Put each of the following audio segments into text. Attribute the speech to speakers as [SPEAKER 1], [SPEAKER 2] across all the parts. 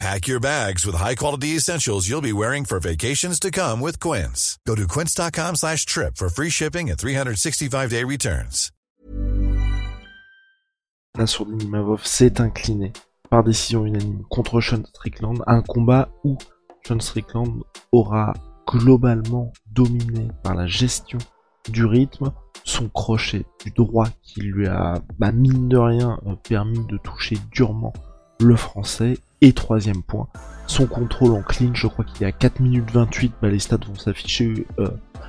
[SPEAKER 1] Pack your bags with high-quality essentials you'll be wearing for vacations to come with Quince. Go to quince.com slash trip for free shipping and 365-day returns.
[SPEAKER 2] Nassourdine Imavov s'est incliné par décision unanime contre Sean Strickland, un combat où Sean Strickland aura globalement dominé par la gestion du rythme, son crochet du droit qui lui a, bah, mine de rien, euh, permis de toucher durement le français. Et troisième point, son contrôle en clinch, je crois qu'il est à 4 minutes 28, bah, les stats vont s'afficher euh,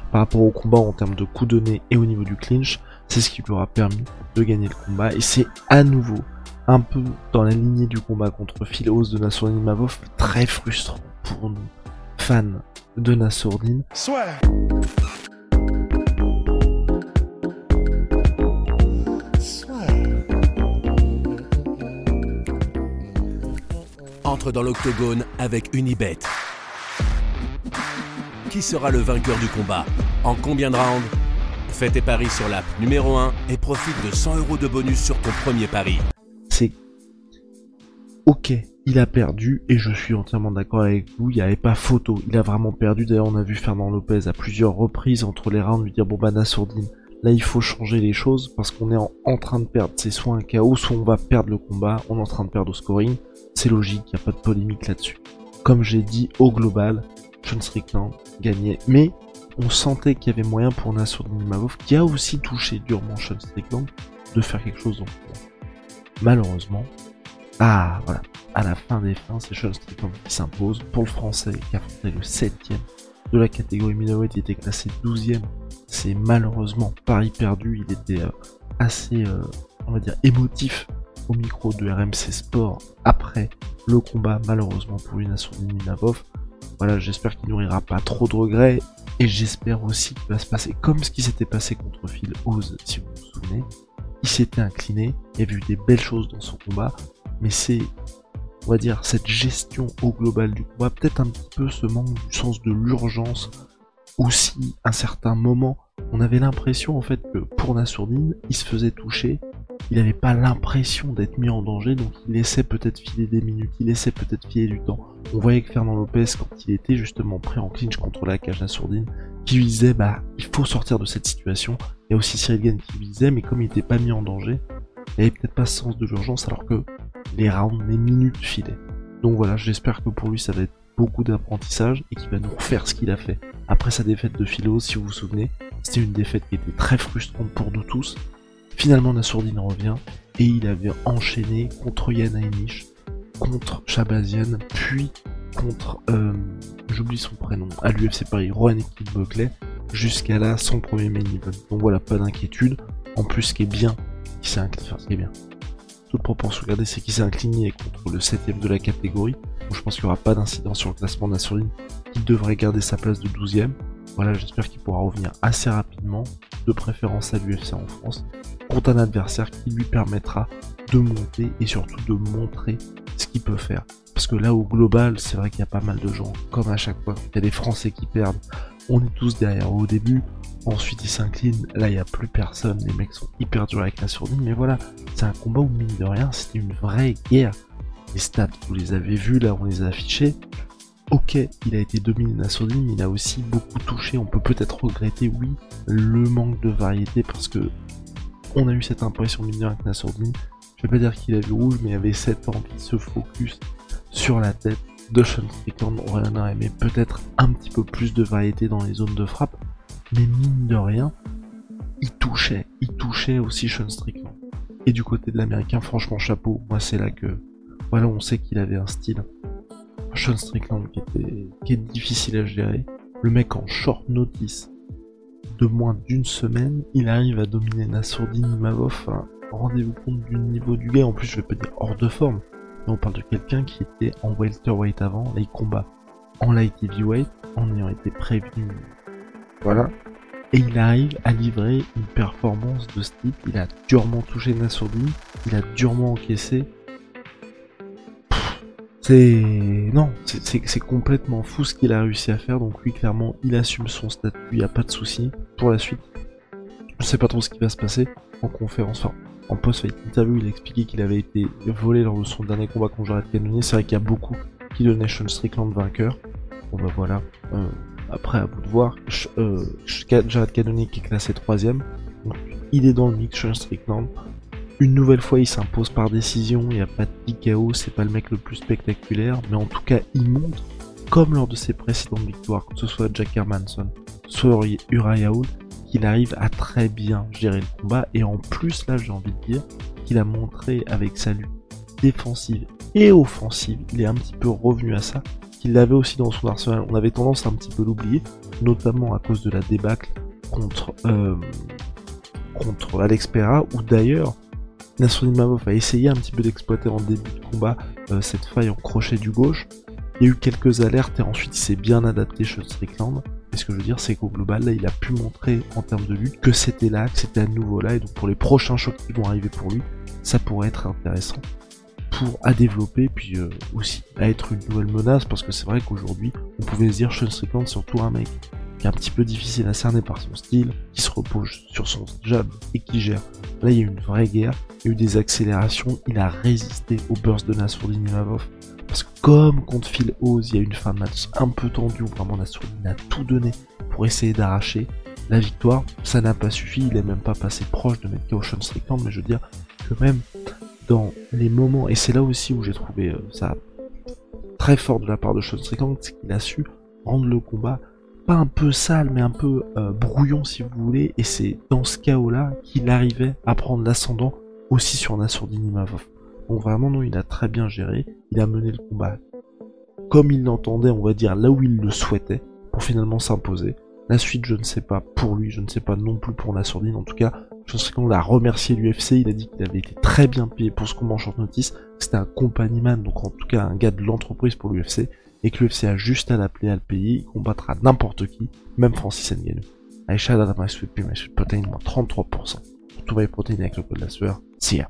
[SPEAKER 2] par rapport au combat en termes de coups donnés et au niveau du clinch. C'est ce qui lui aura permis de gagner le combat. Et c'est à nouveau un peu dans la lignée du combat contre Philos de Nassourdine Mavov, très frustrant pour nous, fans de Nassourdine.
[SPEAKER 3] Soit.
[SPEAKER 4] Dans l'octogone avec Unibet. Qui sera le vainqueur du combat En combien de rounds Fais tes paris sur l'app numéro 1 et profite de 100 euros de bonus sur ton premier pari.
[SPEAKER 2] C'est ok, il a perdu et je suis entièrement d'accord avec vous, il n'y avait pas photo, il a vraiment perdu. D'ailleurs, on a vu Fernand Lopez à plusieurs reprises entre les rounds lui dire bon bah Nassourdine, là il faut changer les choses parce qu'on est en, train de perdre. C'est soit un chaos, soit on va perdre le combat, on est en train de perdre au scoring. C'est logique, il n'y a pas de polémique là-dessus. Comme j'ai dit, au global, Sean Strickland gagnait. Mais on sentait qu'il y avait moyen pour Nassourdine Imavov, qui a aussi touché durement Sean Strickland, de faire quelque chose combat. Malheureusement, ah voilà, à la fin des fins, c'est Sean Strickland qui s'impose. Pour le français, qui affrontait le 7 de la catégorie middleweight, il était classé 12ème. C'est malheureusement pari perdu, il était euh, assez, euh, on va dire, émotif au micro de RMC Sport après le combat, malheureusement pour une Nassourdine Imavov. Voilà, j'espère qu'il nourrira pas trop de regrets et j'espère aussi qu'il va se passer comme ce qui s'était passé contre Phil Oz, si vous vous souvenez. Il s'était incliné, il a vu des belles choses dans son combat, mais c'est, on va dire, cette gestion au global du combat, peut-être un petit peu ce manque du sens de l'urgence, aussi un certain moment, on avait l'impression en fait que pour Nassourdine, il se faisait toucher, il n'avait pas l'impression d'être mis en danger, donc il laissait peut-être filer des minutes, il laissait peut-être filer du temps. On voyait que Fernand Lopez, quand il était justement pris en clinch contre la cage Nassourdine, qui lui disait bah il faut sortir de cette situation. Il y a aussi Cyril Gann qui lui disait mais comme il n'était pas mis en danger, il avait peut-être pas ce sens de l'urgence alors que les rounds, les minutes filaient. Donc voilà, j'espère que pour lui ça va être beaucoup d'apprentissage et qu'il va nous refaire ce qu'il a fait. Après sa défaite de philo, si vous vous souvenez, c'était une défaite qui était très frustrante pour nous tous. Finalement, Nassourdine revient et il avait enchaîné contre Yann Heinisch, contre Shabazian, puis contre, euh, j'oublie son prénom, à l'UFC Paris, Rohan Buckley, jusqu'à là son premier main event. Donc voilà, pas d'inquiétude. En plus, ce qui est bien, qui s'est incliné, ce qui est bien, c'est qu'il s'est incliné contre le 7ème de la catégorie. Donc je pense qu'il n'y aura pas d'incident sur le classement Nassourdine. Il devrait garder sa place de 12ème. Voilà, j'espère qu'il pourra revenir assez rapidement, de préférence à l'UFC en France, contre un adversaire qui lui permettra de monter et surtout de montrer ce qu'il peut faire. Parce que là, au global, c'est vrai qu'il y a pas mal de gens, comme à chaque fois, il y a des Français qui perdent. On est tous derrière au début, ensuite ils s'inclinent, là il n'y a plus personne, les mecs sont hyper durs avec la sourdine, mais voilà, c'est un combat où mine de rien, c'était une vraie guerre. Les stats, vous les avez vus, là on les a affichés, ok, il a été dominé Nassourdine, mais il a aussi beaucoup touché. On peut peut-être regretter, oui, le manque de variété parce que on a eu cette impression mineure avec Nassourdine. Je vais pas dire qu'il a vu rouge, mais il avait cette envie de se focus sur la tête de Sean Strickland. On aurait aimé peut-être un petit peu plus de variété dans les zones de frappe, mais mine de rien, il touchait, il touchait aussi Sean Strickland. Et du côté de l'américain, franchement, chapeau. Moi, c'est là que, voilà, on sait qu'il avait un style Sean Strickland qui, était, difficile à gérer. Le mec en short notice de moins d'une semaine, il arrive à dominer Nassourdine Imavov. Rendez-vous compte du niveau du gars. En plus, je vais pas dire hors de forme. Mais on parle de quelqu'un qui était en welterweight avant. Là, il combat en light heavyweight en ayant été prévenu. Voilà. Et il arrive à livrer une performance de ce type. Il a durement touché Nassourdine, il a durement encaissé. C'est non, c'est complètement fou ce qu'il a réussi à faire. Donc lui, clairement, il assume son statut, il n'y a pas de souci pour la suite. Je sais pas trop ce qui va se passer en conférence, enfin en post-fight interview, il a expliqué qu'il avait été volé lors de son dernier combat contre Jared Cannonier. C'est vrai qu'il y a beaucoup qui donnaient Sean Strickland vainqueur. Bon bah voilà. Euh, après, à vous de voir. Euh, Jared Cannonier qui est classé troisième. Donc, il est dans le mix Sean Strickland. Une nouvelle fois, il s'impose par décision. Il n'y a pas de KO. C'est pas le mec le plus spectaculaire. Mais en tout cas, il montre, comme lors de ses précédentes victoires, que ce soit Jack Hermanson, soit Uriah Hall, qu'il arrive à très bien gérer le combat et en plus là j'ai envie de dire qu'il a montré avec sa lutte défensive et offensive, il est un petit peu revenu à ça, qu'il l'avait aussi dans son arsenal, on avait tendance à un petit peu l'oublier, notamment à cause de la débâcle contre, euh, contre Alex d'ailleurs Nasruddin Mavov a essayé un petit peu d'exploiter en début de combat euh, cette faille en crochet du gauche, il y a eu quelques alertes et ensuite il s'est bien adapté chez Strickland, et ce que je veux dire, c'est qu'au global, là, il a pu montrer en termes de lutte que c'était là, que c'était à nouveau là, et donc pour les prochains chocs qui vont arriver pour lui, ça pourrait être intéressant pour à développer, puis euh, aussi à être une nouvelle menace, parce que c'est vrai qu'aujourd'hui, on pouvait se dire Sean Strickland, surtout un mec qui est un petit peu difficile à cerner par son style, qui se repose sur son jab et qui gère. Là, il y a eu une vraie guerre, il y a eu des accélérations, il a résisté au burst de Nassourdine Imavov. Parce que comme contre Phil Oz, il y a une fin de match un peu tendue où vraiment Nassourdine a tout donné pour essayer d'arracher la victoire. Ça n'a pas suffi, il est même pas passé proche de mettre KO Sean Strickland, mais je veux dire que même dans les moments, et c'est là aussi où j'ai trouvé euh, ça très fort de la part de Sean Strickland, c'est qu'il a su rendre le combat pas un peu sale, mais un peu euh, brouillon si vous voulez, et c'est dans ce chaos-là qu'il arrivait à prendre l'ascendant aussi sur Nassourdine Imavov. Donc vraiment, non, il a très bien géré. Il a mené le combat comme il l'entendait, on va dire, là où il le souhaitait, pour finalement s'imposer. La suite, je ne sais pas pour lui, je ne sais pas non plus pour la sourdine. En tout cas, je sais qu'on l'a remercié l'UFC. Il a dit qu'il avait été très bien payé pour ce combat en short notice. C'était un compagnie-man, donc en tout cas un gars de l'entreprise pour l'UFC. Et que l'UFC a juste à l'appeler à le payer. Il combattra n'importe qui, même Francis Ngannou. Aisha Dada Sweet Pea, My Sweet Protein, moins 33%. Pour tout protéines avec le code de la sueur. See ya.